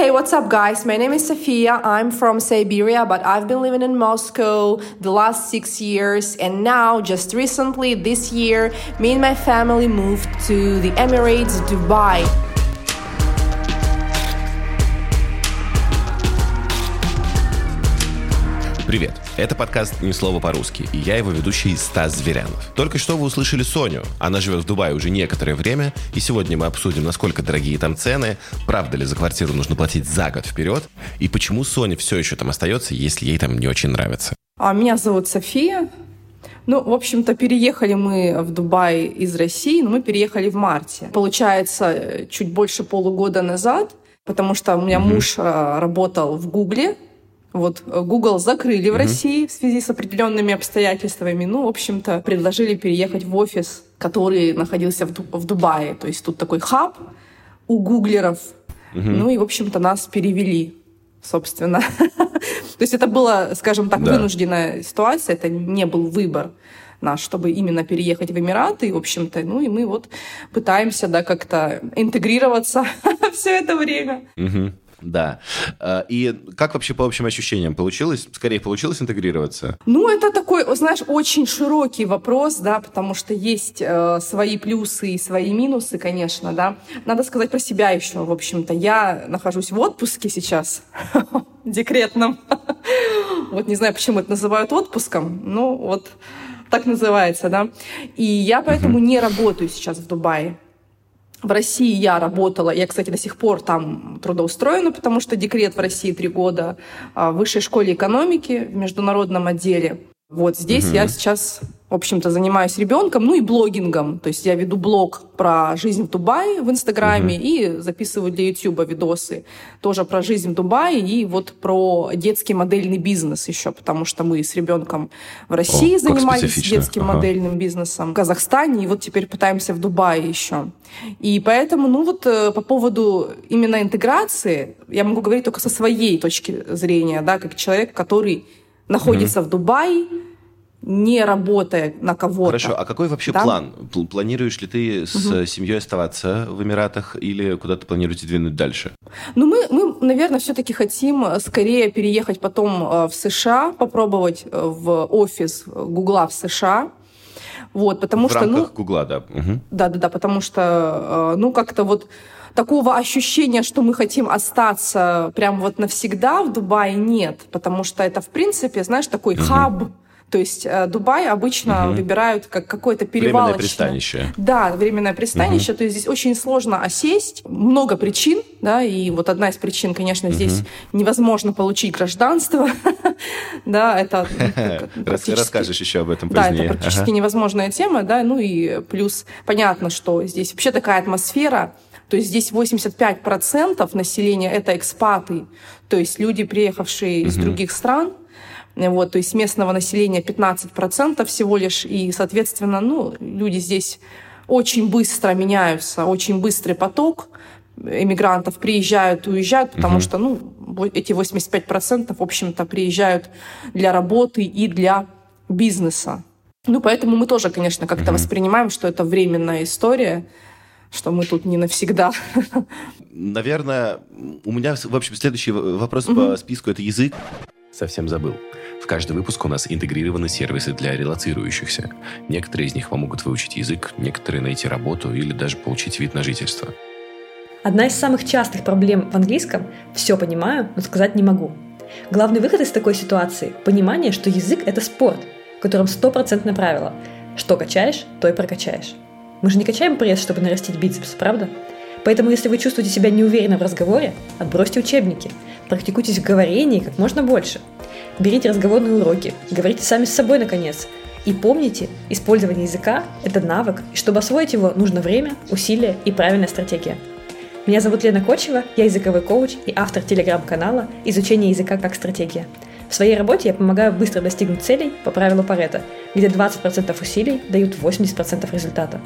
Hey, what's up, guys? My name is Sofia. I'm from Siberia, but I've been living in Moscow the last six years. And now, just recently, this year, me and my family moved to the Emirates, Dubai. Привет! Это подкаст «Ни слова по-русски» и я его ведущий Стас Зверянов. Только что вы услышали Соню. Она живет в Дубае уже некоторое время, и сегодня мы обсудим, насколько дорогие там цены, правда ли за квартиру нужно платить за год вперед, и почему Соня все еще там остается, если ей там не очень нравится. А меня зовут София. Ну, в общем-то, переехали мы в Дубай из России, но мы переехали в марте. Получается, чуть больше полугода назад, потому что у меня mm-hmm. муж а, работал в Гугле, вот э, Google закрыли в России в связи с определенными обстоятельствами. Ну, в общем-то, предложили переехать в офис, который находился в, Ду- в Дубае. То есть тут такой хаб у гуглеров. Угу. Ну и, в общем-то, нас перевели, собственно. То есть это была, скажем так, да. вынужденная ситуация, это не был выбор наш, чтобы именно переехать в Эмираты, и, в общем-то, ну и мы вот пытаемся, да, как-то интегрироваться все это время. Угу. Да. А, и как вообще по общим ощущениям получилось? Скорее, получилось интегрироваться? Ну, это такой, знаешь, очень широкий вопрос, да, потому что есть э, свои плюсы и свои минусы, конечно, да. Надо сказать про себя еще, в общем-то. Я нахожусь в отпуске сейчас, декретном. Вот не знаю, почему это называют отпуском, но вот так называется, да. И я поэтому не работаю сейчас в Дубае. В России я работала, я, кстати, до сих пор там трудоустроена, потому что декрет в России три года а, в высшей школе экономики в международном отделе. Вот здесь угу. я сейчас, в общем-то, занимаюсь ребенком, ну и блогингом. То есть я веду блог про жизнь в Дубае в Инстаграме угу. и записываю для Ютуба видосы тоже про жизнь в Дубае и вот про детский модельный бизнес еще, потому что мы с ребенком в России О, занимались детским ага. модельным бизнесом, в Казахстане, и вот теперь пытаемся в Дубае еще. И поэтому, ну вот э, по поводу именно интеграции, я могу говорить только со своей точки зрения, да, как человек, который находится mm-hmm. в Дубае, не работая на кого-то. Хорошо, а какой вообще да? план? Планируешь ли ты с угу. семьей оставаться в Эмиратах или куда ты планируете двинуть дальше? Ну, мы, мы наверное, все-таки хотим скорее переехать потом э, в США, попробовать э, в офис Гугла в США. Вот, потому в что, рамках ну, Гугла, да. Угу. Да, да, да, потому что, э, ну, как-то вот такого ощущения, что мы хотим остаться прям вот навсегда в Дубае, нет. Потому что это, в принципе, знаешь, такой угу. хаб, то есть э, Дубай обычно угу. выбирают как какое-то перевалочное... Временное пристанище. Да, временное пристанище. Угу. То есть здесь очень сложно осесть. Много причин, да, и вот одна из причин, конечно, угу. здесь невозможно получить гражданство. да, это... Ну, расскажешь еще об этом позднее. Да, это практически невозможная тема, да, ну и плюс понятно, что здесь вообще такая атмосфера, то есть здесь 85% населения это экспаты, то есть люди, приехавшие из других стран, вот, то есть местного населения 15% всего лишь, и, соответственно, ну, люди здесь очень быстро меняются, очень быстрый поток эмигрантов приезжают, уезжают, потому угу. что, ну, эти 85%, в общем-то, приезжают для работы и для бизнеса. Ну, поэтому мы тоже, конечно, как-то угу. воспринимаем, что это временная история, что мы тут не навсегда. Наверное, у меня, в общем, следующий вопрос угу. по списку – это язык. Совсем забыл. В каждый выпуск у нас интегрированы сервисы для релацирующихся. Некоторые из них помогут выучить язык, некоторые найти работу или даже получить вид на жительство. Одна из самых частых проблем в английском – все понимаю, но сказать не могу. Главный выход из такой ситуации – понимание, что язык – это спорт, в котором стопроцентное правило – что качаешь, то и прокачаешь. Мы же не качаем пресс, чтобы нарастить бицепс, правда? Поэтому, если вы чувствуете себя неуверенно в разговоре, отбросьте учебники, практикуйтесь в говорении как можно больше. Берите разговорные уроки, говорите сами с собой, наконец. И помните, использование языка – это навык, и чтобы освоить его, нужно время, усилия и правильная стратегия. Меня зовут Лена Кочева, я языковой коуч и автор телеграм-канала «Изучение языка как стратегия». В своей работе я помогаю быстро достигнуть целей по правилу Паретта, где 20% усилий дают 80% результата.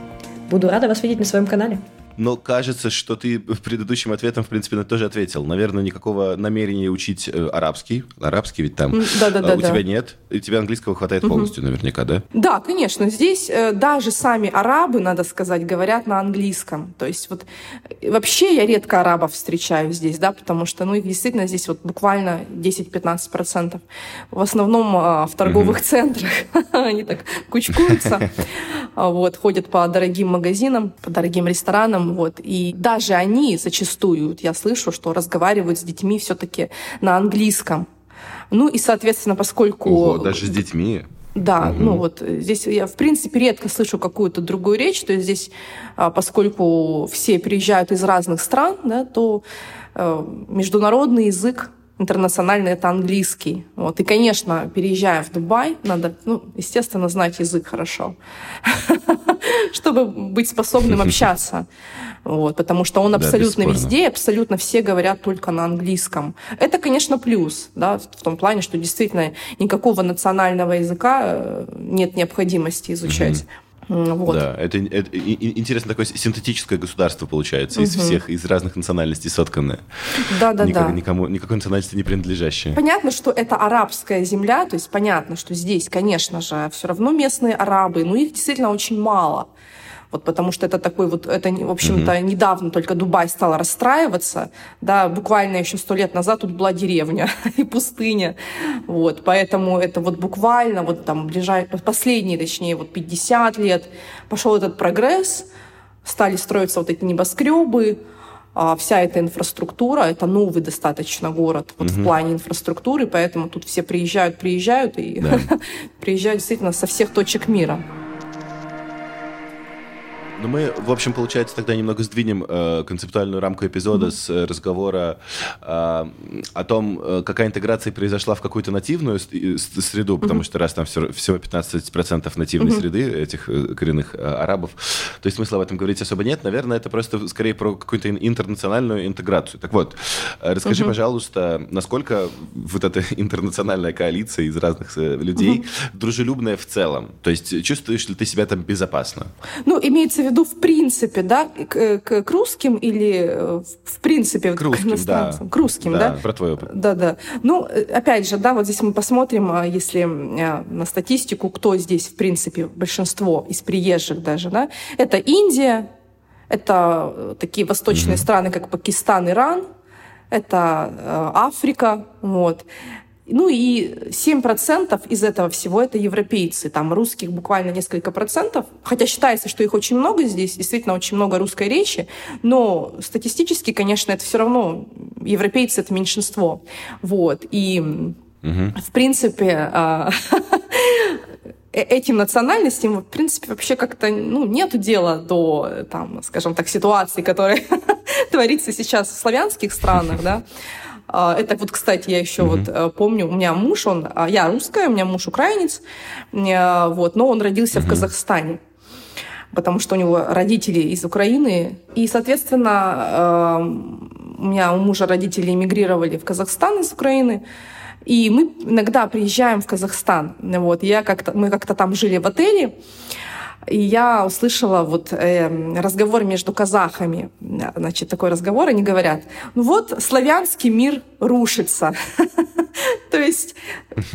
Буду рада вас видеть на своем канале. но кажется, что ты предыдущим ответом, в принципе, на это тоже ответил. Наверное, никакого намерения учить э, арабский. Арабский ведь там да, да, да, у да. тебя нет. И тебе английского хватает угу. полностью, наверняка, да? Да, конечно. Здесь э, даже сами арабы, надо сказать, говорят на английском. То есть вот э, вообще я редко арабов встречаю здесь, да, потому что, ну, их действительно здесь вот буквально 10-15%. В основном э, в торговых угу. центрах они так кучкуются, вот, ходят по дорогим магазинам, по дорогим ресторанам, вот. И даже они зачастую, я слышу, что разговаривают с детьми все-таки на английском. Ну и, соответственно, поскольку... Ого, даже с детьми? Да, угу. ну вот здесь я, в принципе, редко слышу какую-то другую речь, то есть здесь, а, поскольку все приезжают из разных стран, да, то э, международный язык интернациональный это английский. Вот. И, конечно, переезжая в Дубай, надо, ну, естественно, знать язык хорошо, чтобы быть способным общаться. Вот, потому что он абсолютно да, везде, абсолютно все говорят только на английском. Это, конечно, плюс, да, в том плане, что действительно никакого национального языка э, нет необходимости изучать. Mm-hmm. Вот. Да, это, это интересно такое синтетическое государство получается угу. из всех, из разных национальностей сотканное. Да, да, Никак, да. Никому, никакой национальности не принадлежащее. Понятно, что это арабская земля, то есть понятно, что здесь, конечно же, все равно местные арабы, но их действительно очень мало. Вот потому что это такой вот, это, в общем-то, mm-hmm. недавно только Дубай стал расстраиваться, да, буквально еще сто лет назад тут была деревня и пустыня, вот, поэтому это вот буквально вот там ближайшие, последние, точнее, вот 50 лет пошел этот прогресс, стали строиться вот эти небоскребы, а вся эта инфраструктура, это новый достаточно город вот угу. в плане инфраструктуры, поэтому тут все приезжают, приезжают и да. приезжают действительно со всех точек мира. Ну, мы, в общем, получается, тогда немного сдвинем э, концептуальную рамку эпизода mm-hmm. с э, разговора э, о том, э, какая интеграция произошла в какую-то нативную среду, потому mm-hmm. что раз там все, всего 15% нативной mm-hmm. среды этих э, коренных э, арабов, то есть смысла в этом говорить особо нет. Наверное, это просто скорее про какую-то интернациональную интеграцию. Так вот, расскажи, mm-hmm. пожалуйста, насколько вот эта интернациональная коалиция из разных людей mm-hmm. дружелюбная в целом? То есть чувствуешь ли ты себя там безопасно? Ну, имеется в виду в принципе, да, к, к, к русским или э, в принципе к, русским, к иностранцам? Да. К русским, да, да? Про твой опыт. Да, да. Ну, э, опять же, да, вот здесь мы посмотрим, а, если э, на статистику, кто здесь, в принципе, большинство из приезжих даже, да, это Индия, это такие восточные mm-hmm. страны, как Пакистан, Иран, это Африка, вот. Ну и 7% из этого всего это европейцы. Там русских буквально несколько процентов. Хотя считается, что их очень много здесь, действительно очень много русской речи. Но статистически, конечно, это все равно европейцы это меньшинство. Вот. И угу. в принципе а, э, этим национальностям, в принципе, вообще как-то ну, нету дела до, там, скажем так, ситуации, которая творится сейчас в славянских странах, да. А, это вот, кстати, я еще mm-hmm. вот э, помню, у меня муж, он, а, я русская, у меня муж украинец, э, вот, но он родился mm-hmm. в Казахстане потому что у него родители из Украины. И, соответственно, э, у меня у мужа родители эмигрировали в Казахстан из Украины. И мы иногда приезжаем в Казахстан. Вот, я как-то, мы как-то там жили в отеле. И я услышала вот э, разговор между казахами. Значит, такой разговор, они говорят, ну вот славянский мир рушится. То есть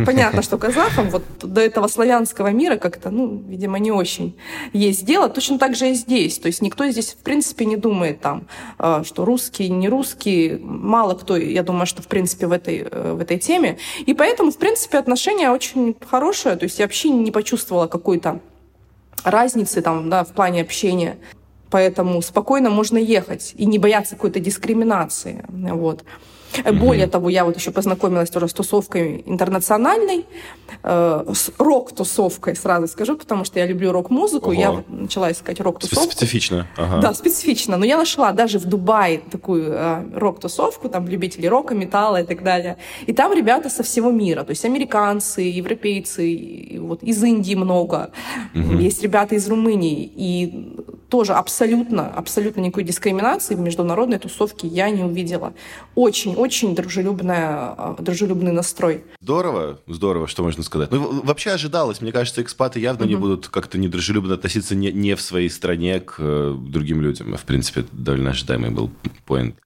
понятно, что казахам вот до этого славянского мира как-то, ну, видимо, не очень есть дело. Точно так же и здесь. То есть никто здесь, в принципе, не думает там, э, что русские, не русские. Мало кто, я думаю, что, в принципе, в этой, э, в этой теме. И поэтому, в принципе, отношения очень хорошие. То есть я вообще не почувствовала какой-то разницы там, да, в плане общения. Поэтому спокойно можно ехать и не бояться какой-то дискриминации. Вот. Mm-hmm. Более того, я вот еще познакомилась тоже с тусовкой интернациональной, э, с рок-тусовкой, сразу скажу, потому что я люблю рок-музыку, я начала искать рок-тусовку. Специфично. Ага. Да, специфично. Но я нашла даже в Дубае такую э, рок-тусовку, там любители рока, металла и так далее. И там ребята со всего мира, то есть американцы, европейцы, вот из Индии много, mm-hmm. есть ребята из Румынии. И тоже абсолютно, абсолютно никакой дискриминации в международной тусовке я не увидела. Очень-очень дружелюбная, э, дружелюбный настрой. Здорово, здорово, что можно сказать. Ну, вообще ожидалось, мне кажется, экспаты явно mm-hmm. не будут как-то недружелюбно относиться не, не в своей стране к э, другим людям. В принципе, довольно ожидаемый был поинт.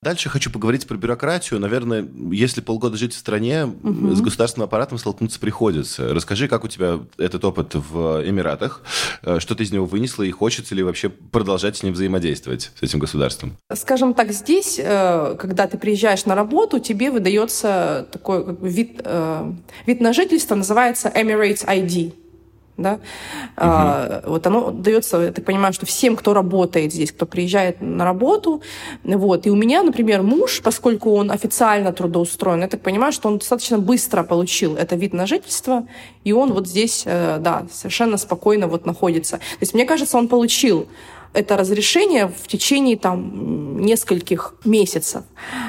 Дальше хочу поговорить про бюрократию. Наверное, если полгода жить в стране, угу. с государственным аппаратом столкнуться приходится. Расскажи, как у тебя этот опыт в Эмиратах, э, что ты из него вынесла и хочется ли вообще продолжать с ним взаимодействовать, с этим государством? Скажем так, здесь, э, когда ты приезжаешь на работу, тебе выдается такой вид, э, вид на жительство, называется Emirates ID да, угу. а, вот оно дается, я так понимаю, что всем, кто работает здесь, кто приезжает на работу, вот, и у меня, например, муж, поскольку он официально трудоустроен, я так понимаю, что он достаточно быстро получил это вид на жительство, и он вот здесь, э, да, совершенно спокойно вот находится. То есть, мне кажется, он получил это разрешение в течение там нескольких месяцев.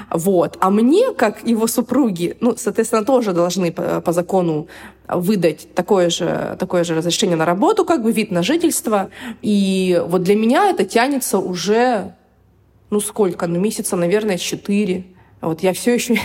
Вот. А мне, как его супруги, ну, соответственно, тоже должны по, по закону выдать такое же, такое же разрешение на работу, как бы вид на жительство. И вот для меня это тянется уже, ну сколько, ну месяца, наверное, четыре. Вот я все еще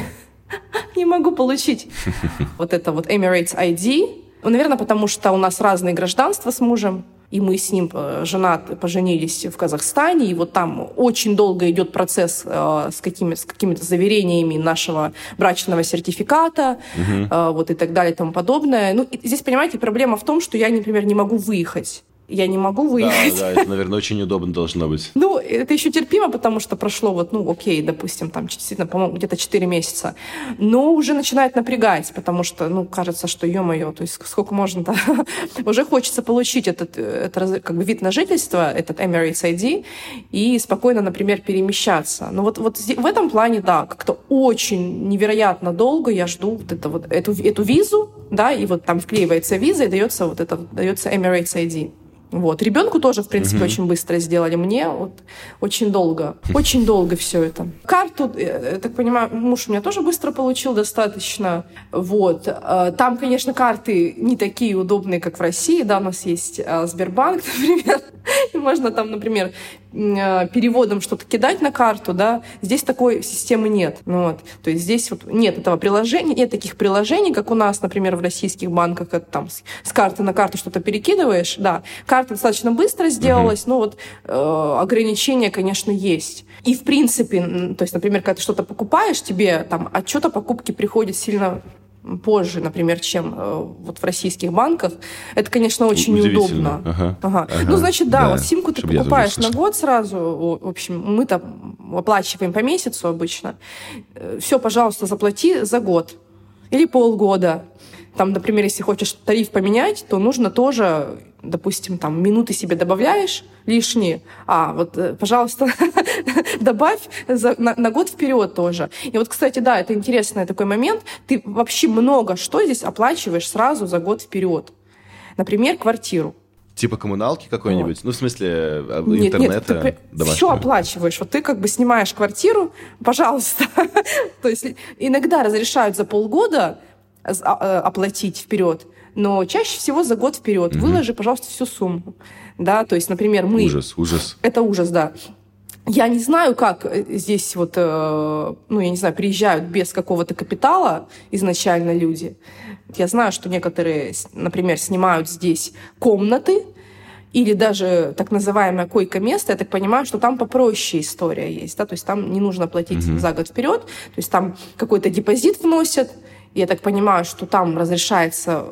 не могу получить вот это вот Emirates ID. Ну, наверное, потому что у нас разные гражданства с мужем и мы с ним э, женат, поженились в Казахстане, и вот там очень долго идет процесс э, с, какими, с какими-то заверениями нашего брачного сертификата, угу. вот и так далее и тому подобное. Ну, и здесь, понимаете, проблема в том, что я, например, не могу выехать я не могу выехать. Да, да, это, наверное, очень удобно должно быть. Ну, это еще терпимо, потому что прошло вот, ну, окей, допустим, там, действительно, по-моему, где-то 4 месяца. Но уже начинает напрягать, потому что, ну, кажется, что, ё-моё, то есть сколько можно-то? уже хочется получить этот, этот как бы вид на жительство, этот Emirates ID, и спокойно, например, перемещаться. Но вот, вот в этом плане, да, как-то очень невероятно долго я жду вот, это, вот эту, эту визу, да, и вот там вклеивается виза, и дается вот это, дается Emirates ID. Вот. Ребенку тоже, в принципе, угу. очень быстро сделали. Мне вот очень долго. Очень долго все это. Карту, э, я так понимаю, муж у меня тоже быстро получил достаточно. Вот. Э, там, конечно, карты не такие удобные, как в России. Да, у нас есть э, Сбербанк, например. И можно там, например, переводом что-то кидать на карту, да, здесь такой системы нет. Ну, вот. То есть здесь вот нет этого приложения, нет таких приложений, как у нас, например, в российских банках, это там с, карты на карту что-то перекидываешь, да. Карта достаточно быстро сделалась, но вот э, ограничения, конечно, есть. И, в принципе, то есть, например, когда ты что-то покупаешь, тебе там отчет о покупке приходит сильно позже, например, чем э, вот в российских банках. Это, конечно, очень неудобно. Ага. Ага. Ага. Ну, значит, да, да вот симку ты покупаешь на год сразу. В общем, мы там оплачиваем по месяцу обычно. Э, Все, пожалуйста, заплати за год или полгода. Там, например, если хочешь тариф поменять, то нужно тоже, допустим, там минуты себе добавляешь лишние, а вот, э, пожалуйста, добавь за, на, на год вперед тоже. И вот, кстати, да, это интересный такой момент. Ты вообще много что здесь оплачиваешь сразу за год вперед. Например, квартиру. Типа коммуналки какой-нибудь? Вот. Ну, в смысле, э, интернета нет, ты все оплачиваешь. Вот ты как бы снимаешь квартиру, пожалуйста. То есть иногда разрешают за полгода а, э, оплатить вперед, но чаще всего за год вперед. Угу. Выложи, пожалуйста, всю сумму. Да, то есть, например, мы... Ужас, ужас. Это ужас, да. Я не знаю, как э, здесь вот, э, ну, я не знаю, приезжают без какого-то капитала изначально люди. Я знаю, что некоторые, например, снимают здесь комнаты, или даже так называемое койко-место, я так понимаю, что там попроще история есть, да, то есть там не нужно платить mm-hmm. за год вперед, то есть там какой-то депозит вносят, я так понимаю, что там разрешается,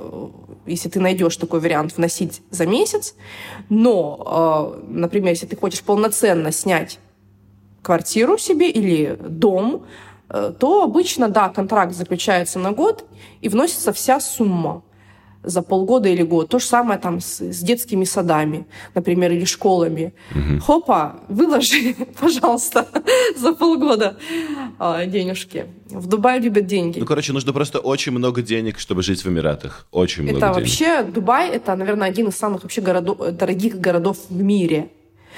если ты найдешь такой вариант, вносить за месяц. Но, э, например, если ты хочешь полноценно снять квартиру себе или дом, э, то обычно, да, контракт заключается на год и вносится вся сумма за полгода или год. То же самое там с, с детскими садами, например, или школами. Угу. Хопа, выложи, пожалуйста, за полгода а, денежки. В Дубае любят деньги. Ну, короче, нужно просто очень много денег, чтобы жить в Эмиратах. Очень много это денег. вообще, Дубай, это, наверное, один из самых вообще городов, дорогих городов в мире.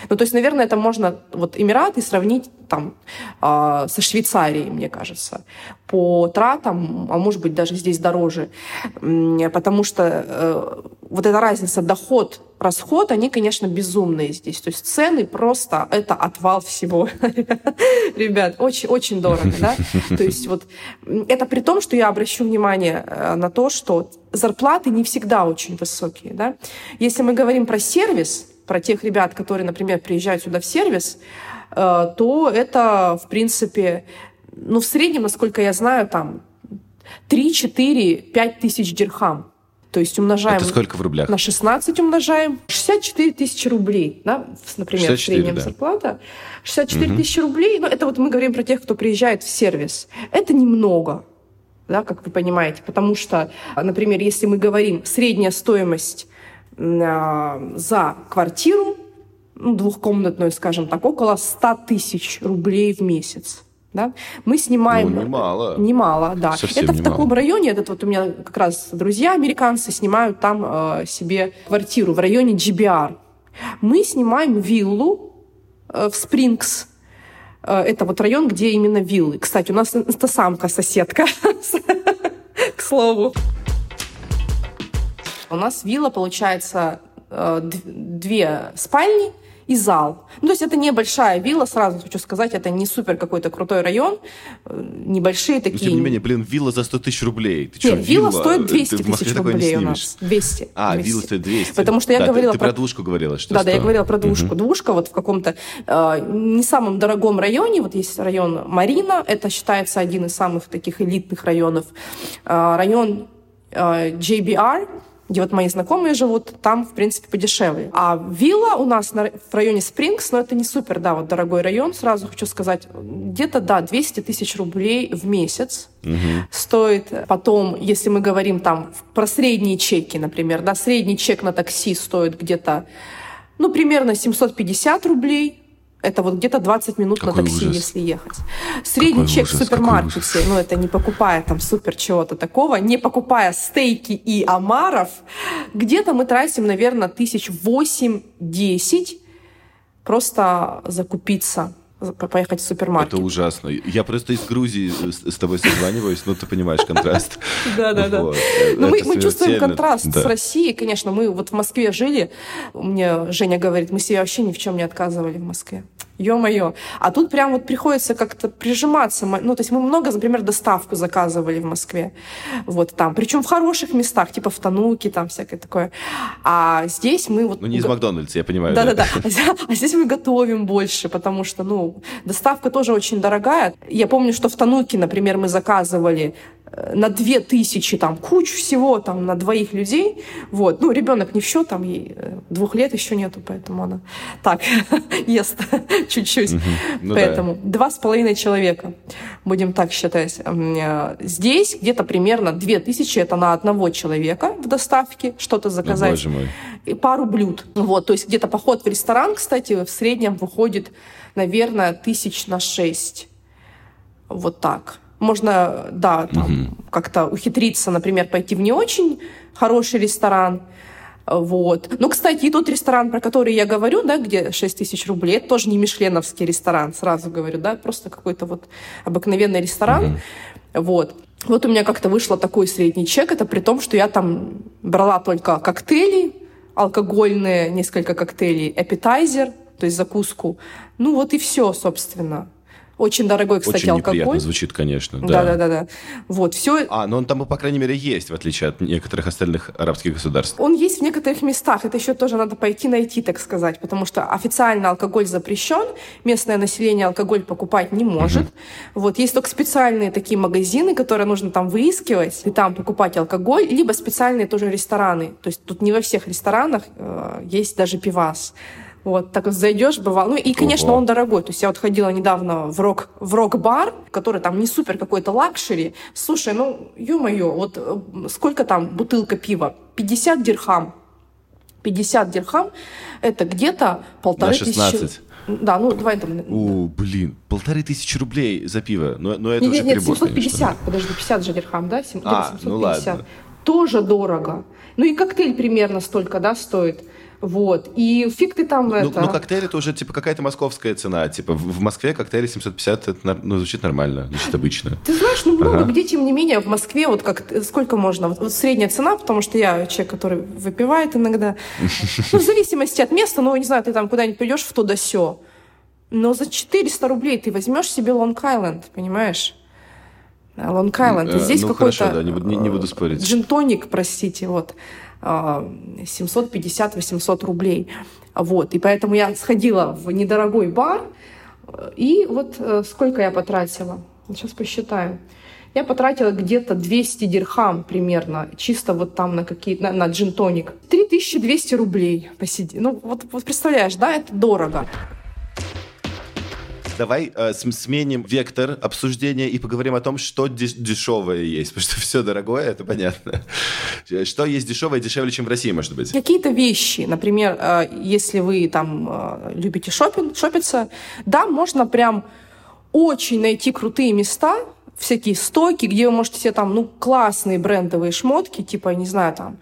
Ну, то есть, наверное, это можно вот Эмираты сравнить там э, со Швейцарией, мне кажется, по тратам, а может быть даже здесь дороже, потому что э, вот эта разница доход расход, они, конечно, безумные здесь. То есть цены просто это отвал всего. Ребят, очень, очень дорого, да? То есть вот это при том, что я обращу внимание э, на то, что зарплаты не всегда очень высокие, да? Если мы говорим про сервис, про тех ребят, которые, например, приезжают сюда в сервис, э, то это, в принципе, ну, в среднем, насколько я знаю, там 3, 4, 5 тысяч дирхам. То есть умножаем... Это сколько в рублях? На 16 умножаем. 64 тысячи рублей, да, например, 64, средняя да. зарплата. 64 угу. тысячи рублей, ну, это вот мы говорим про тех, кто приезжает в сервис. Это немного, да, как вы понимаете, потому что, например, если мы говорим средняя стоимость за квартиру, ну, двухкомнатную, скажем так, около 100 тысяч рублей в месяц. Да? Мы снимаем... Ну, немало. Немало, да. Совсем это в немало. таком районе, этот вот у меня как раз друзья американцы снимают там э, себе квартиру в районе GBR. Мы снимаем виллу э, в Спрингс. Э, это вот район, где именно виллы. Кстати, у нас инстасамка соседка, к слову. У нас вилла, получается, э, две спальни – и зал. Ну, то есть это небольшая вилла, сразу хочу сказать, это не супер какой-то крутой район, э, небольшие такие. Но, тем не менее, блин, вилла за 100 тысяч рублей. Ты Нет, вилла, вилла стоит 200 тысяч рублей у нас. 200. А, 200. вилла стоит 200. Потому что я да, говорила ты, про... ты про двушку говорила, что Да, 100. да, я говорила про двушку. Угу. Двушка вот в каком-то э, не самом дорогом районе, вот есть район Марина, это считается один из самых таких элитных районов. Э, район э, JBR, где вот мои знакомые живут, там, в принципе, подешевле. А вилла у нас на, в районе Спрингс, но это не супер, да, вот дорогой район, сразу хочу сказать, где-то, да, 200 тысяч рублей в месяц угу. стоит. Потом, если мы говорим там про средние чеки, например, да, средний чек на такси стоит где-то, ну, примерно 750 рублей, это вот где-то 20 минут какой на такси, ужас. если ехать. Средний какой чек ужас, в супермаркете, ну это не покупая там супер чего-то такого, не покупая стейки и омаров, где-то мы тратим, наверное, тысяч восемь-десять просто закупиться поехать в супермаркет. Это ужасно. Я просто из Грузии с тобой созваниваюсь, ну ты понимаешь контраст. Да, да, да. Ну мы чувствуем контраст с Россией, конечно. Мы вот в Москве жили, мне Женя говорит, мы себе вообще ни в чем не отказывали в Москве ё-моё. А тут прям вот приходится как-то прижиматься. Ну, то есть мы много, например, доставку заказывали в Москве. Вот там. Причем в хороших местах, типа в Тануке, там всякое такое. А здесь мы вот... Ну, не из Макдональдса, я понимаю. Да-да-да. А здесь мы готовим больше, потому что, ну, доставка тоже очень дорогая. Я помню, что в Тануке, например, мы заказывали на две тысячи, там, кучу всего, там, на двоих людей, вот, ну, ребенок не в счет, там, ей э, двух лет еще нету, поэтому она так ест чуть-чуть, ну, поэтому два с половиной человека, будем так считать. Э, здесь где-то примерно две тысячи, это на одного человека в доставке что-то заказать. Боже мой. И пару блюд, вот, то есть где-то поход в ресторан, кстати, в среднем выходит, наверное, тысяч на шесть, вот так. Можно, да, там, угу. как-то ухитриться, например, пойти в не очень хороший ресторан. Вот. Ну, кстати, и тот ресторан, про который я говорю, да, где 6 тысяч рублей, это тоже не мишленовский ресторан, сразу говорю, да, просто какой-то вот обыкновенный ресторан. Угу. Вот. Вот у меня как-то вышло такой средний чек, это при том, что я там брала только коктейли, алкогольные, несколько коктейлей, аппетайзер, то есть закуску. Ну вот и все, собственно. Очень дорогой, кстати, Очень алкоголь. неприятно звучит, конечно. Да, да, да, да. Вот, все. А, но он там, по крайней мере, есть, в отличие от некоторых остальных арабских государств. Он есть в некоторых местах. Это еще тоже надо пойти найти, так сказать, потому что официально алкоголь запрещен, местное население алкоголь покупать не может. Угу. Вот, есть только специальные такие магазины, которые нужно там выискивать и там покупать алкоголь, либо специальные тоже рестораны. То есть тут не во всех ресторанах э, есть даже пивас. Вот, так зайдешь, бывало. Ну и, конечно, Ого. он дорогой. То есть я вот ходила недавно в рок, в рок-бар, который там не супер какой-то luxury. Слушай, ну, ё-моё, вот э, сколько там бутылка пива? 50 дирхам. 50 дирхам – это где-то полторы тысячи... Да, ну давай там... О, блин, полторы тысячи рублей за пиво. Но, но это нет, уже нет, перебор, 750, конечно. подожди, 50 же дирхам, да? 7, а, 750. ну ладно. Тоже дорого. Ну и коктейль примерно столько, да, стоит. Вот. И фиг ты там ну, это... Ну, коктейль это уже типа какая-то московская цена. Типа в Москве коктейли 750, это ну, звучит нормально, звучит обычно. Ты знаешь, ну много ага. где, тем не менее, в Москве вот как сколько можно? Вот, вот средняя цена, потому что я человек, который выпивает иногда. Ну, в зависимости от места, ну, не знаю, ты там куда-нибудь придешь в то да сё. Но за 400 рублей ты возьмешь себе Лонг-Айленд, понимаешь? Лонг-Айленд. Здесь ну, какой-то... да, не, не, не буду спорить. Джинтоник, простите, вот. 750-800 рублей. Вот. И поэтому я сходила в недорогой бар, и вот э, сколько я потратила? Сейчас посчитаю. Я потратила где-то 200 дирхам примерно, чисто вот там на какие на, на джин-тоник. 3200 рублей посиди. Ну, вот, вот представляешь, да, это дорого. Давай э, сменим вектор обсуждения и поговорим о том, что деш- дешевое есть. Потому что все дорогое, это понятно. Что есть дешевое, дешевле, чем в России, может быть? Какие-то вещи. Например, э, если вы там э, любите шопинг, шопиться, да, можно прям очень найти крутые места, всякие стоки, где вы можете себе там, ну, классные брендовые шмотки, типа, не знаю, там,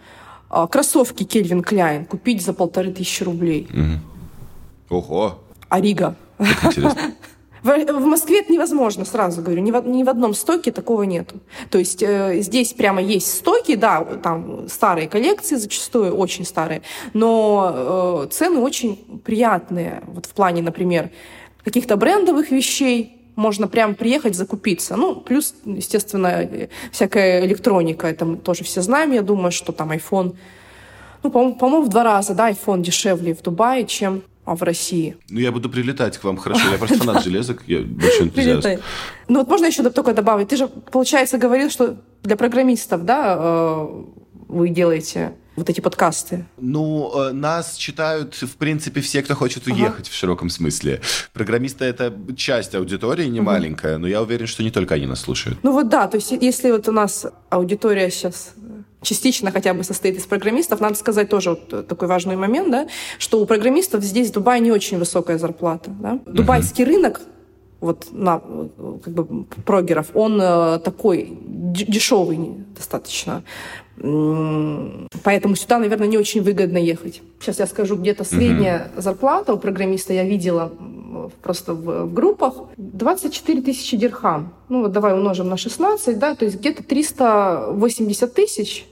э, кроссовки Кельвин Кляйн купить за полторы тысячи рублей. Угу. Ого! Арига. В, в Москве это невозможно, сразу говорю. Ни в, ни в одном стоке такого нету. То есть э, здесь прямо есть стоки, да, там старые коллекции зачастую, очень старые, но э, цены очень приятные. Вот в плане, например, каких-то брендовых вещей, можно прям приехать закупиться. Ну, плюс, естественно, всякая электроника, это мы тоже все знаем, я думаю, что там iPhone, ну, по-моему, по в два раза, да, iPhone дешевле в Дубае, чем а в России. Ну, я буду прилетать к вам, хорошо. Я просто фанат железок, я большой энтузиаст. Ну, вот можно еще только добавить? Ты же, получается, говорил, что для программистов, да, э, вы делаете вот эти подкасты? Ну, э, нас читают, в принципе, все, кто хочет уехать ага. в широком смысле. Программисты — это часть аудитории, не ага. маленькая, но я уверен, что не только они нас слушают. Ну вот да, то есть если вот у нас аудитория сейчас частично хотя бы состоит из программистов. Надо сказать тоже вот такой важный момент, да, что у программистов здесь в Дубае не очень высокая зарплата. Да? Дубайский uh-huh. рынок вот на как бы прогеров, он э, такой дешевый достаточно. Поэтому сюда, наверное, не очень выгодно ехать. Сейчас я скажу, где-то средняя uh-huh. зарплата у программиста я видела просто в, в группах 24 тысячи дирхам. Ну вот давай умножим на 16, да, то есть где-то 380 тысяч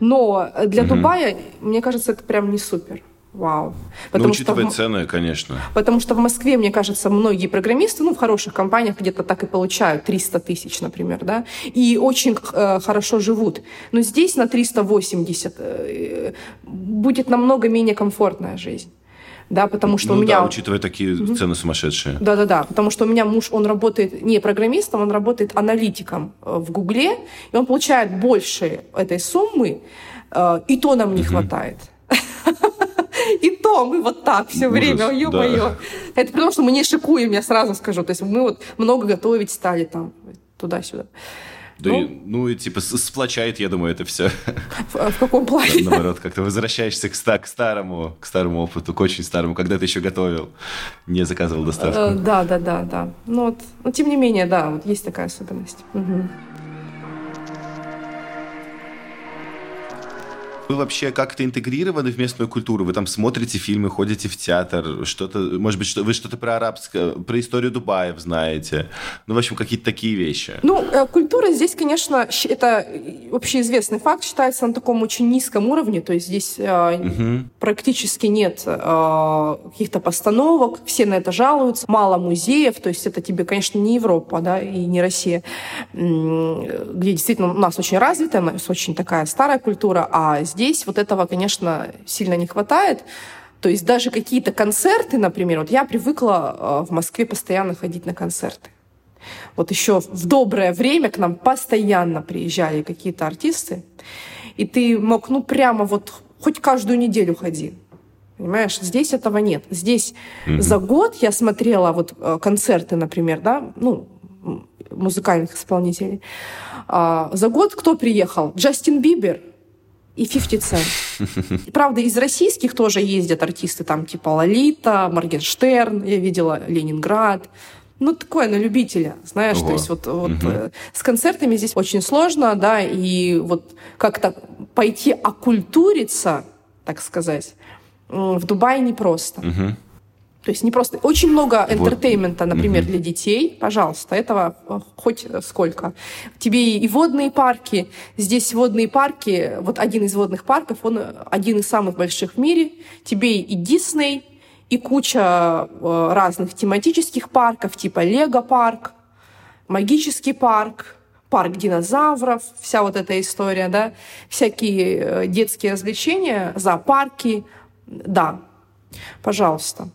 но для угу. Дубая, мне кажется, это прям не супер. Вау. Ну, потому ну, учитывая что, цены, конечно. Потому что в Москве, мне кажется, многие программисты, ну, в хороших компаниях где-то так и получают 300 тысяч, например, да, и очень э, хорошо живут. Но здесь на 380 э, будет намного менее комфортная жизнь да, потому что ну, у меня... Да, учитывая такие угу. цены сумасшедшие. Да-да-да, потому что у меня муж, он работает не программистом, он работает аналитиком э, в Гугле, и он получает больше этой суммы, э, и то нам не угу. хватает. И то мы вот так все время, ё-моё. Это потому, что мы не шикуем, я сразу скажу. То есть мы вот много готовить стали там туда-сюда. Да ну, и, ну и типа сплочает, я думаю, это все. В, в каком плане? Наоборот, как-то возвращаешься к, к старому, к старому опыту, к очень старому, когда ты еще готовил, не заказывал доставку. Э, да, да, да, да. Ну вот, но тем не менее, да, вот есть такая особенность. Угу. Вы вообще как-то интегрированы в местную культуру? Вы там смотрите фильмы, ходите в театр, что-то, может быть, что, вы что-то про арабское, про историю Дубаев знаете? Ну, в общем, какие-то такие вещи. Ну, э, культура здесь, конечно, это общеизвестный факт, считается на таком очень низком уровне, то есть здесь угу. практически нет э, каких-то постановок, все на это жалуются, мало музеев, то есть это тебе, конечно, не Европа, да, и не Россия, где действительно у нас очень развитая, у нас очень такая старая культура, а здесь вот этого, конечно, сильно не хватает. То есть даже какие-то концерты, например, вот я привыкла э, в Москве постоянно ходить на концерты. Вот еще в доброе время к нам постоянно приезжали какие-то артисты, и ты мог, ну, прямо вот хоть каждую неделю ходи. Понимаешь, здесь этого нет. Здесь mm-hmm. за год я смотрела вот э, концерты, например, да, ну, музыкальных исполнителей. А, за год кто приехал? Джастин Бибер – и 50 Cent. Правда, из российских тоже ездят артисты, там типа Лолита, Моргенштерн, я видела Ленинград, ну, такое на любителя, знаешь, Ого. то есть вот, вот угу. э, с концертами здесь очень сложно, да, и вот как-то пойти окультуриться, так сказать, в Дубае непросто. Угу. То есть не просто... Очень много entertainment а, например, угу. для детей. Пожалуйста, этого э, хоть сколько. Тебе и водные парки. Здесь водные парки, вот один из водных парков, он один из самых больших в мире. Тебе и Дисней, и куча э, разных тематических парков, типа Лего-парк, магический парк, парк динозавров, вся вот эта история, да, всякие э, детские развлечения, зоопарки, да, пожалуйста.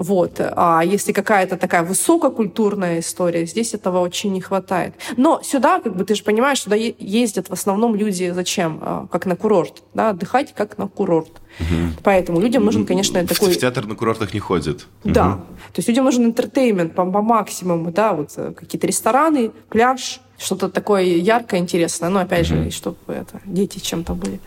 Вот. А если какая-то такая высококультурная история, здесь этого очень не хватает. Но сюда, как бы ты же понимаешь, сюда ездят в основном люди зачем? А, как на курорт. Да? Отдыхать как на курорт. Угу. Поэтому людям нужен, конечно, в, такой... В театр на курортах не ходят. Да. Угу. То есть людям нужен интертеймент по, по максимуму, да, вот э, какие-то рестораны, пляж, что-то такое яркое, интересное. Но опять угу. же, чтобы это, дети чем-то были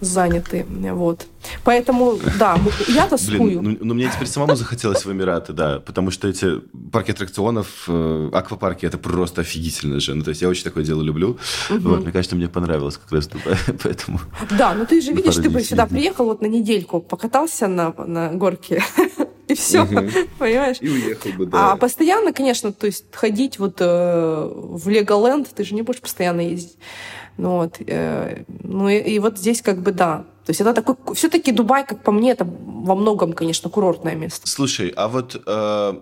заняты. Вот. Поэтому, да, я тоскую. Блин, ну, ну мне теперь самому захотелось в Эмираты, да, потому что эти парки аттракционов, э, аквапарки, это просто офигительно же. Ну, то есть я очень такое дело люблю. Угу. Вот, мне кажется, мне понравилось как раз поэтому... Да, ну ты же видишь, ты бы сюда приехал вот на недельку, покатался на, на горке, и все, угу. понимаешь? И уехал бы, да. А постоянно, конечно, то есть ходить вот э, в Леголенд, ты же не будешь постоянно ездить. Ну вот, э, ну и, и вот здесь как бы да. То есть это такой... Все-таки Дубай, как по мне, это во многом, конечно, курортное место. Слушай, а вот э,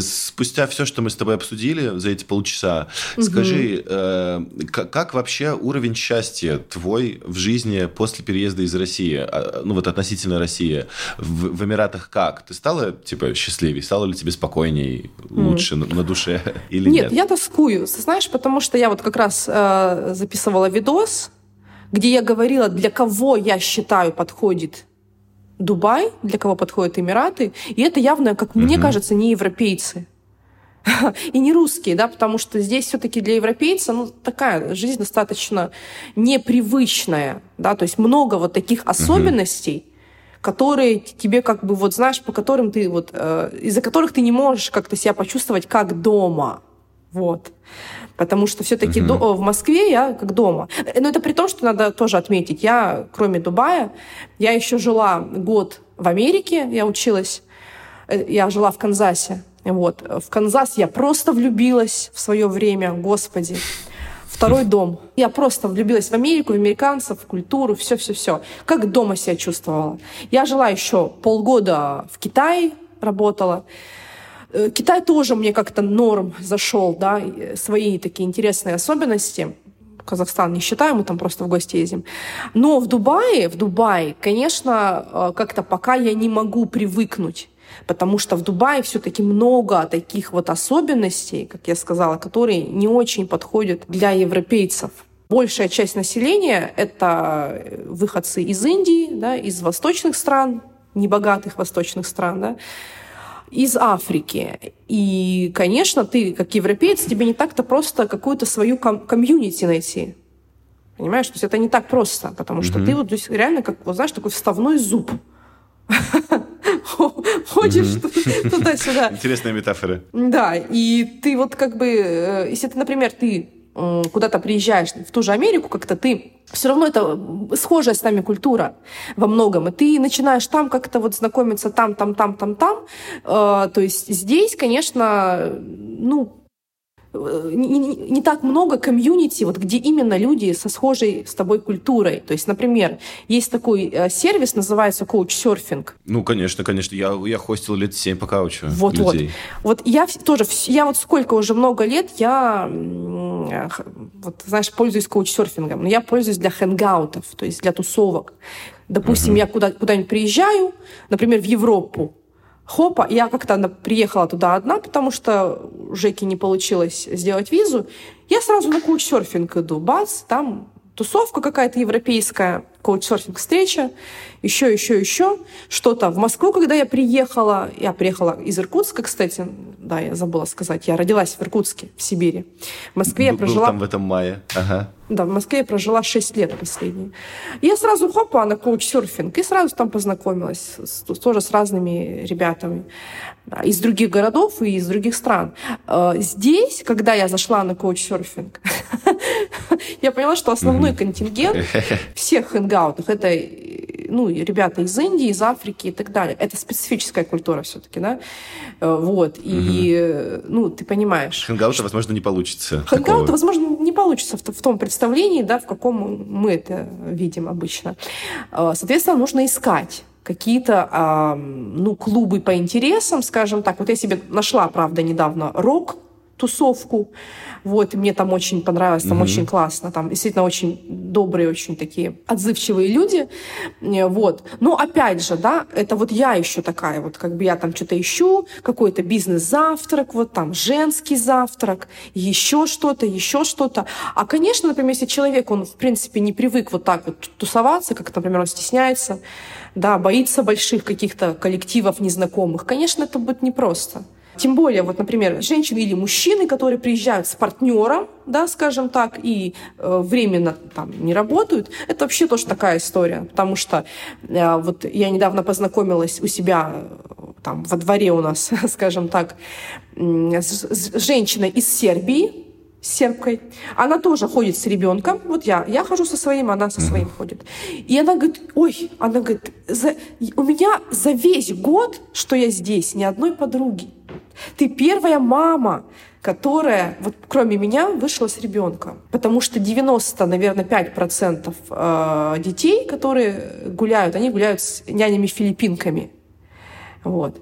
спустя все, что мы с тобой обсудили за эти полчаса, угу. скажи, э, как, как вообще уровень счастья твой в жизни после переезда из России, а, ну вот относительно России, в, в Эмиратах как? Ты стала, типа, счастливее? Стало ли тебе спокойней, лучше mm. на, на душе или нет? Нет, я тоскую, знаешь, потому что я вот как раз э, записывала видос, где я говорила, для кого я считаю подходит Дубай, для кого подходят Эмираты, и это явно, как mm-hmm. мне кажется, не европейцы и не русские, да, потому что здесь все-таки для европейца ну, такая жизнь достаточно непривычная, да, то есть много вот таких особенностей, mm-hmm. которые тебе как бы вот знаешь, по которым ты вот э, из-за которых ты не можешь как-то себя почувствовать как дома, вот. Потому что все-таки угу. в Москве я как дома. Но это при том, что надо тоже отметить. Я, кроме Дубая, я еще жила год в Америке, я училась. Э, я жила в Канзасе. Вот. В Канзас я просто влюбилась в свое время, господи. Второй дом. Я просто влюбилась в Америку, в американцев, в культуру, все-все-все. Как дома себя чувствовала. Я жила еще полгода в Китае, работала. Э, Китай тоже мне как-то норм зашел, да, свои такие интересные особенности. Казахстан не считаем, мы там просто в гости ездим. Но в Дубае, в Дубае, конечно, э, как-то пока я не могу привыкнуть потому что в Дубае все-таки много таких вот особенностей, как я сказала, которые не очень подходят для европейцев. Большая часть населения — это выходцы из Индии, да, из восточных стран, небогатых восточных стран, да, из Африки. И, конечно, ты, как европеец, тебе не так-то просто какую-то свою ком- комьюнити найти. Понимаешь? То есть это не так просто, потому что mm-hmm. ты вот здесь реально, как, вот, знаешь, такой вставной зуб. Ходишь туда-сюда. Интересная метафора. Да, и ты вот как бы, э, если ты, например, ты куда-то приезжаешь в ту же Америку, как-то ты все равно это схожая с нами культура во многом. И ты начинаешь там как-то вот знакомиться там, там, там, там, там. Э, то есть здесь, конечно, ну, не, не, не так много комьюнити, вот где именно люди со схожей с тобой культурой. То есть, например, есть такой э, сервис, называется коуч-серфинг. Ну, конечно, конечно. Я, я хостил лет 7 по каучу вот, людей. Вот, вот я тоже, я вот сколько уже много лет, я, вот, знаешь, пользуюсь коуч-серфингом, но я пользуюсь для хэнгаутов, то есть для тусовок. Допустим, uh-huh. я куда, куда-нибудь приезжаю, например, в Европу, Хопа, я как-то приехала туда одна, потому что Жеке не получилось сделать визу. Я сразу на коучсерфинг иду. Бац, там тусовка какая-то европейская, коучсерфинг встреча, еще, еще, еще. Что-то в Москву, когда я приехала, я приехала из Иркутска, кстати, да, я забыла сказать, я родилась в Иркутске, в Сибири. В Москве Б- я прожила... Был там в этом мае, ага. Да, в Москве я прожила 6 лет последние. Я сразу хопа на коуч-серфинг, и сразу там познакомилась с, тоже с разными ребятами из других городов и из других стран. Э, здесь, когда я зашла на коуч-серфинг, я поняла, что основной контингент всех хэнгаутов — это ну, ребята из Индии, из Африки и так далее. Это специфическая культура все-таки, да? Э, вот. И, ну, ты понимаешь. Хэнгаута, возможно, не получится. Хэнгаута, возможно, не получится в, в том представлении, да, в каком мы это видим обычно. Э, соответственно, нужно искать какие-то ну, клубы по интересам, скажем так. Вот я себе нашла, правда, недавно рок тусовку. Вот, и мне там очень понравилось, там mm-hmm. очень классно, там действительно очень добрые, очень такие отзывчивые люди. Э, вот. Но опять же, да, это вот я еще такая, вот как бы я там что-то ищу, какой-то бизнес-завтрак, вот там женский завтрак, еще что-то, еще что-то. А, конечно, например, если человек, он, в принципе, не привык вот так вот тусоваться, как, например, он стесняется, да, боится больших каких-то коллективов незнакомых, конечно, это будет непросто. Тем более, вот, например, женщины или мужчины, которые приезжают с партнером, да, скажем так, и э, временно там не работают, это вообще тоже такая история, потому что э, вот я недавно познакомилась у себя э, там во дворе у нас, скажем так, с, с женщиной из Сербии, с сербкой. Она тоже ходит с ребенком. Вот я. Я хожу со своим, она со своим mm-hmm. ходит. И она говорит, ой, она говорит, за, у меня за весь год, что я здесь, ни одной подруги. Ты первая мама, которая, вот кроме меня, вышла с ребенком. Потому что 90, наверное, 5% э, детей, которые гуляют, они гуляют с нянями-филиппинками. Вот.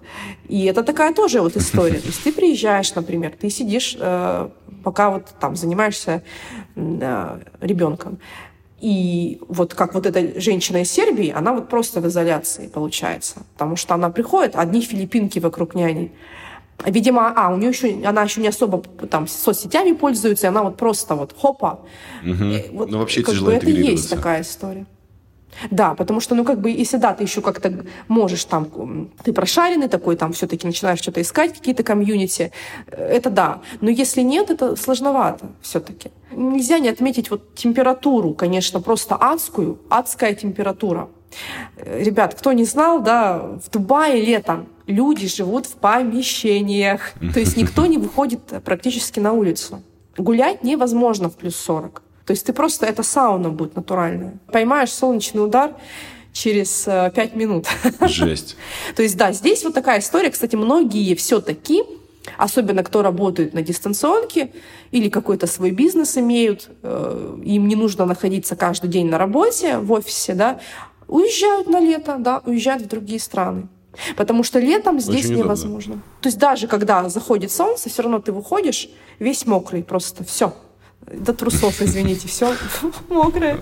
И это такая тоже вот история. То есть ты приезжаешь, например, ты сидишь, э, пока вот там занимаешься э, ребенком. И вот как вот эта женщина из Сербии, она вот просто в изоляции получается. Потому что она приходит, одни филиппинки вокруг няни. Видимо, а, у нее еще, она еще не особо там соцсетями пользуется, и она вот просто вот хопа. Угу. Вот, ну, вообще как тяжело бы, Это есть такая история. Да, потому что, ну, как бы, если да, ты еще как-то можешь там, ты прошаренный такой, там все-таки начинаешь что-то искать, какие-то комьюнити, э, это да. Но если нет, это сложновато все-таки. Нельзя не отметить вот температуру, конечно, просто адскую, адская температура. Э, ребят, кто не знал, да, в Дубае летом люди живут в помещениях. То есть никто не выходит практически на улицу. Гулять невозможно в плюс 40. То есть ты просто, это сауна будет натуральная. Поймаешь солнечный удар через э, 5 минут. Жесть. То есть да, здесь вот такая история. Кстати, многие все-таки Особенно кто работает на дистанционке или какой-то свой бизнес имеют, э, им не нужно находиться каждый день на работе в офисе, да, уезжают на лето, да, уезжают в другие страны. Потому что летом здесь Очень невозможно. Удобно. То есть даже когда заходит солнце, все равно ты выходишь весь мокрый просто. Все. До трусов, извините, все мокрое.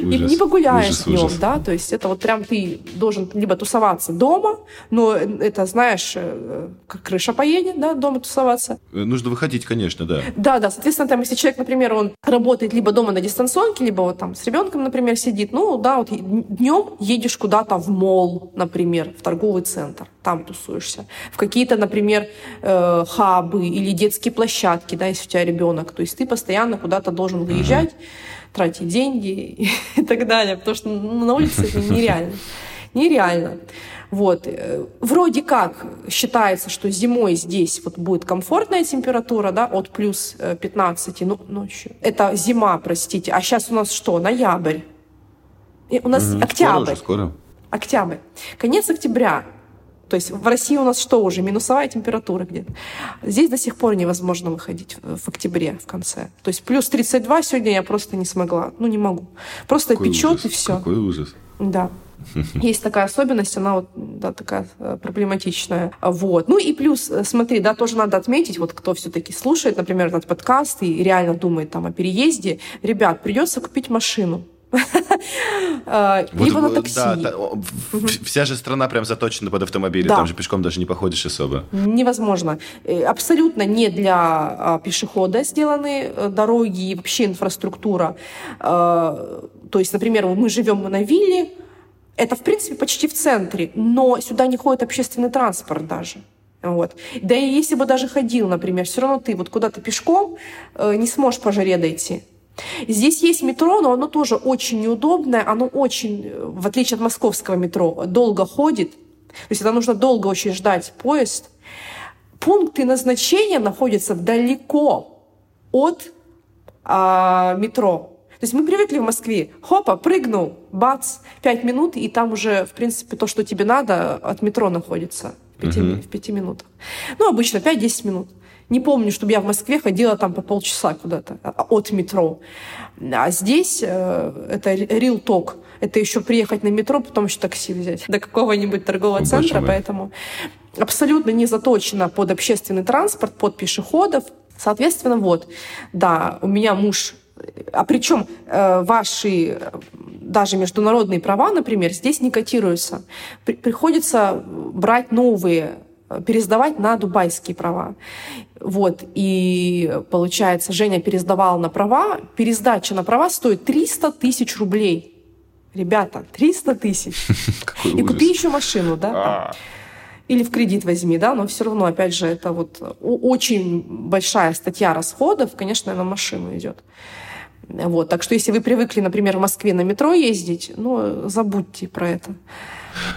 И не погуляешь днем, да, то есть это вот прям ты должен либо тусоваться дома, но это, знаешь, э, как крыша поедет, да, дома тусоваться. Нужно выходить, конечно, да. Да, да, соответственно, там, если человек, например, он работает либо дома на дистанционке, либо вот там с ребенком, например, сидит, ну, да, вот днем едешь куда-то в мол, например, в торговый центр там тусуешься. В какие-то, например, э, хабы или детские площадки, да, если у тебя ребенок. То есть ты постоянно куда-то должен выезжать, mm-hmm. тратить деньги и так далее, потому что на улице это нереально. Нереально. Вот. Э, вроде как считается, что зимой здесь вот будет комфортная температура, да, от плюс 15 ну, ночью. Это зима, простите. А сейчас у нас что? Ноябрь. И у нас угу. октябрь. Скоро, уже, скоро. Октябрь. Конец октября. То есть в России у нас что уже? Минусовая температура где-то. Здесь до сих пор невозможно выходить в октябре в конце. То есть плюс 32 сегодня я просто не смогла. Ну, не могу. Просто Какой печет ужас. и все. Какой ужас. Да. Есть такая особенность, она вот, да, такая э, проблематичная. Вот. Ну и плюс, э, смотри, да, тоже надо отметить, вот кто все-таки слушает, например, этот подкаст и реально думает там о переезде, ребят, придется купить машину. Либо на такси. Вся же страна прям заточена под автомобили, там же пешком даже не походишь особо. Невозможно. Э, абсолютно не для а, пешехода сделаны э, дороги и вообще инфраструктура. То есть, например, мы живем на вилле, это, в принципе, почти в центре, но сюда не ходит общественный транспорт даже. Вот. Да и если бы даже ходил, например, все равно ты вот куда-то пешком э, не сможешь по жаре дойти. Здесь есть метро, но оно тоже очень неудобное, оно очень, в отличие от московского метро, долго ходит. То есть это нужно долго очень ждать поезд. Пункты назначения находятся далеко от а, метро. То есть мы привыкли в Москве, хопа, прыгнул, бац, пять минут, и там уже, в принципе, то, что тебе надо, от метро находится в пяти, uh-huh. в пяти минутах. Ну, обычно 5-10 минут. Не помню, чтобы я в Москве ходила там по полчаса куда-то а, от метро. А здесь э, это real talk. Это еще приехать на метро, потом еще такси взять до какого-нибудь торгового О, центра. Поэтому абсолютно не заточено под общественный транспорт, под пешеходов. Соответственно, вот, да, у меня муж а причем э, ваши даже международные права, например, здесь не котируются. При, приходится брать новые пересдавать на дубайские права. Вот. И получается, Женя пересдавал на права. Пересдача на права стоит 300 тысяч рублей. Ребята, 300 тысяч. И купи еще машину, да? А. Или в кредит возьми, да, но все равно, опять же, это вот очень большая статья расходов, конечно, на машину идет. Вот, так что если вы привыкли, например, в Москве на метро ездить, ну, забудьте про это.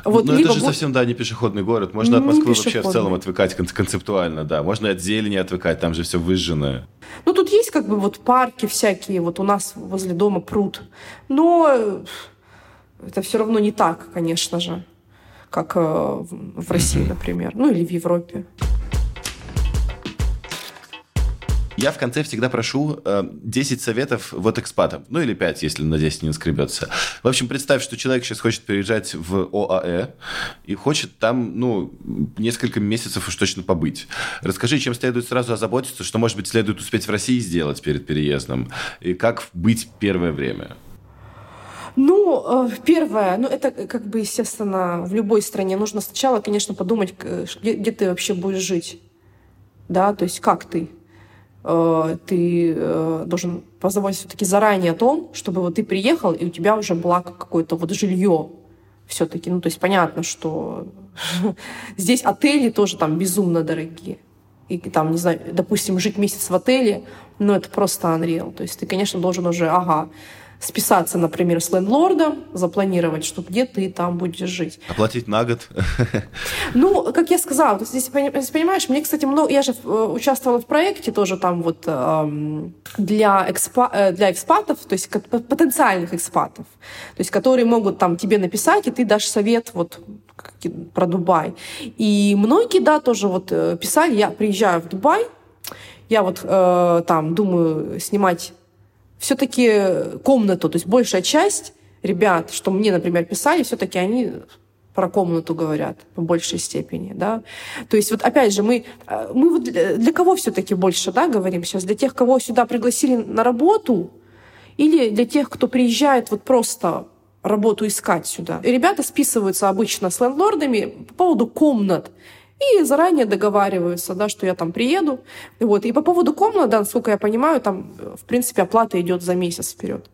Вот, Но это же совсем, да, не пешеходный город. Можно от Москвы вообще в целом отвыкать концептуально, да. Можно от зелени отвыкать, там же все выжженное. Ну, тут есть как бы вот парки всякие, вот у нас возле дома пруд. Но это все равно не так, конечно же, как э, в России, например, ну или в Европе. Я в конце всегда прошу э, 10 советов вот экспатам. Ну или 5, если на 10 не скребется. В общем, представь, что человек сейчас хочет переезжать в ОАЭ и хочет там, ну, несколько месяцев уж точно побыть. Расскажи, чем следует сразу озаботиться, что, может быть, следует успеть в России сделать перед переездом, и как быть первое время. Ну, э, первое, ну это как бы, естественно, в любой стране нужно сначала, конечно, подумать, где, где ты вообще будешь жить. Да, то есть как ты. Э, ты э, должен позаботиться все-таки заранее о том, чтобы вот ты приехал, и у тебя уже было какое-то вот жилье все-таки. Ну, то есть понятно, что здесь отели тоже там безумно дорогие. И там, не знаю, допустим, жить месяц в отеле, ну, это просто unreal. То есть ты, конечно, должен уже, ага, списаться, например, с лендлордом, запланировать, что где ты там будешь жить. Оплатить на год? Ну, как я сказала, здесь, понимаешь, мне, кстати, много... Я же э, участвовала в проекте тоже там вот для, экспа, э, для экспатов, то есть потенциальных экспатов, то есть которые могут там тебе написать, и ты дашь совет вот про Дубай. И многие, да, тоже вот э, писали, я приезжаю в Дубай, я вот э, там думаю снимать все-таки комнату, то есть большая часть ребят, что мне, например, писали, все-таки они про комнату говорят в большей степени, да. То есть вот опять же мы, э, мы вот для, для кого все-таки больше, да, говорим сейчас? Для тех, кого сюда пригласили на работу или для тех, кто приезжает вот просто работу искать сюда? И ребята списываются обычно с лендлордами по поводу комнат и заранее договариваются, да, что я там приеду. Вот. И по поводу комнат, да, насколько я понимаю, там, в принципе, оплата идет за месяц вперед.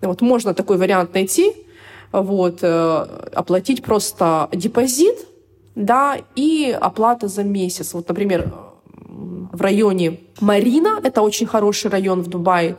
Вот можно такой вариант найти, вот, э, оплатить просто депозит, да, и оплата за месяц. Вот, например, в районе Марина, это очень хороший район в Дубае,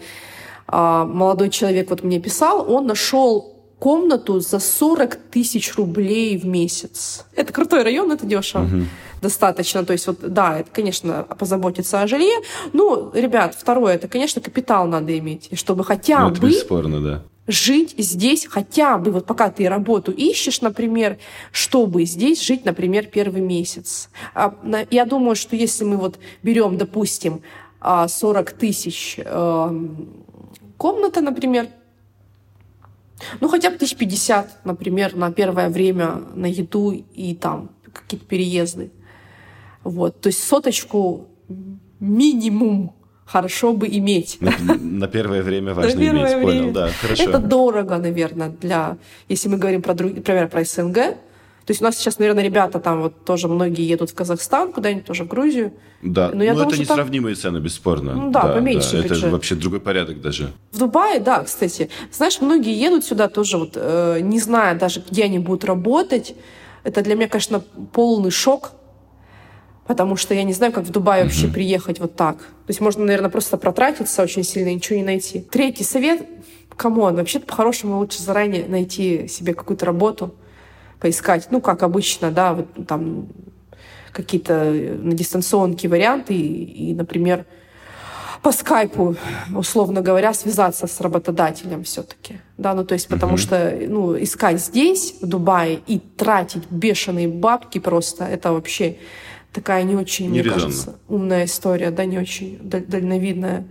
э, молодой человек вот мне писал, он нашел комнату за 40 тысяч рублей в месяц. Это крутой район, это дешево. Угу. Достаточно. То есть, вот, да, это, конечно, позаботиться о жилье. Ну, ребят, второе, это, конечно, капитал надо иметь. чтобы хотя ну, это бы... бесспорно, да жить здесь хотя бы, вот пока ты работу ищешь, например, чтобы здесь жить, например, первый месяц. А, я думаю, что если мы вот берем, допустим, 40 а, тысяч эм, комната, например, ну, хотя бы тысяч пятьдесят, например, на первое время на еду и там какие-то переезды. Вот. То есть соточку минимум хорошо бы иметь. На, на первое время важно на иметь, время. понял, да, хорошо. Это дорого, наверное, для, если мы говорим про, друг, например, про СНГ, то есть у нас сейчас, наверное, ребята там вот тоже многие едут в Казахстан, куда-нибудь тоже в Грузию. Да, но, я ну думаю, это несравнимые там... цены, бесспорно. Ну, да, да, поменьше да. Это вообще другой порядок даже. В Дубае, да, кстати. Знаешь, многие едут сюда тоже вот, э, не зная даже, где они будут работать. Это для меня, конечно, полный шок. Потому что я не знаю, как в Дубай mm-hmm. вообще приехать вот так. То есть можно, наверное, просто протратиться очень сильно и ничего не найти. Третий совет. Come on, вообще-то по-хорошему лучше заранее найти себе какую-то работу, поискать. Ну, как обычно, да, вот там какие-то на дистанционке варианты и, и например, по скайпу, условно говоря, связаться с работодателем все-таки. Да, ну то есть потому mm-hmm. что ну, искать здесь, в Дубае, и тратить бешеные бабки просто, это вообще такая не очень, не мне резонно. кажется, умная история, да, не очень дальновидная.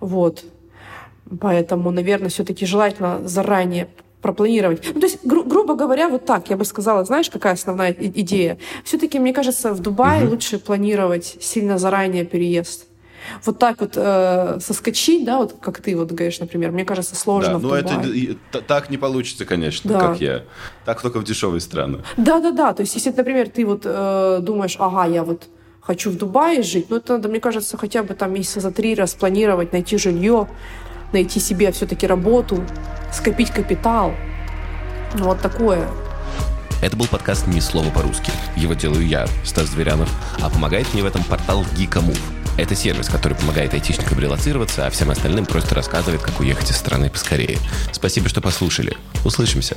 Вот. Поэтому, наверное, все-таки желательно заранее пропланировать. Ну, то есть, гру- грубо говоря, вот так я бы сказала, знаешь, какая основная идея? Все-таки, мне кажется, в Дубае угу. лучше планировать сильно заранее переезд вот так вот э, соскочить, да, вот как ты вот говоришь, например, мне кажется, сложно. Да, ну это так не получится, конечно, да. как я. Так только в дешевые страны. Да, да, да. То есть, если, например, ты вот э, думаешь, ага, я вот хочу в Дубае жить, ну это надо, мне кажется, хотя бы там месяца за три распланировать, найти жилье, найти себе все-таки работу, скопить капитал. Ну, вот такое. Это был подкаст «Ни слова по-русски». Его делаю я, Стас Зверянов, а помогает мне в этом портал Geekamove. Это сервис, который помогает айтишникам релацироваться, а всем остальным просто рассказывает, как уехать из страны поскорее. Спасибо, что послушали. Услышимся.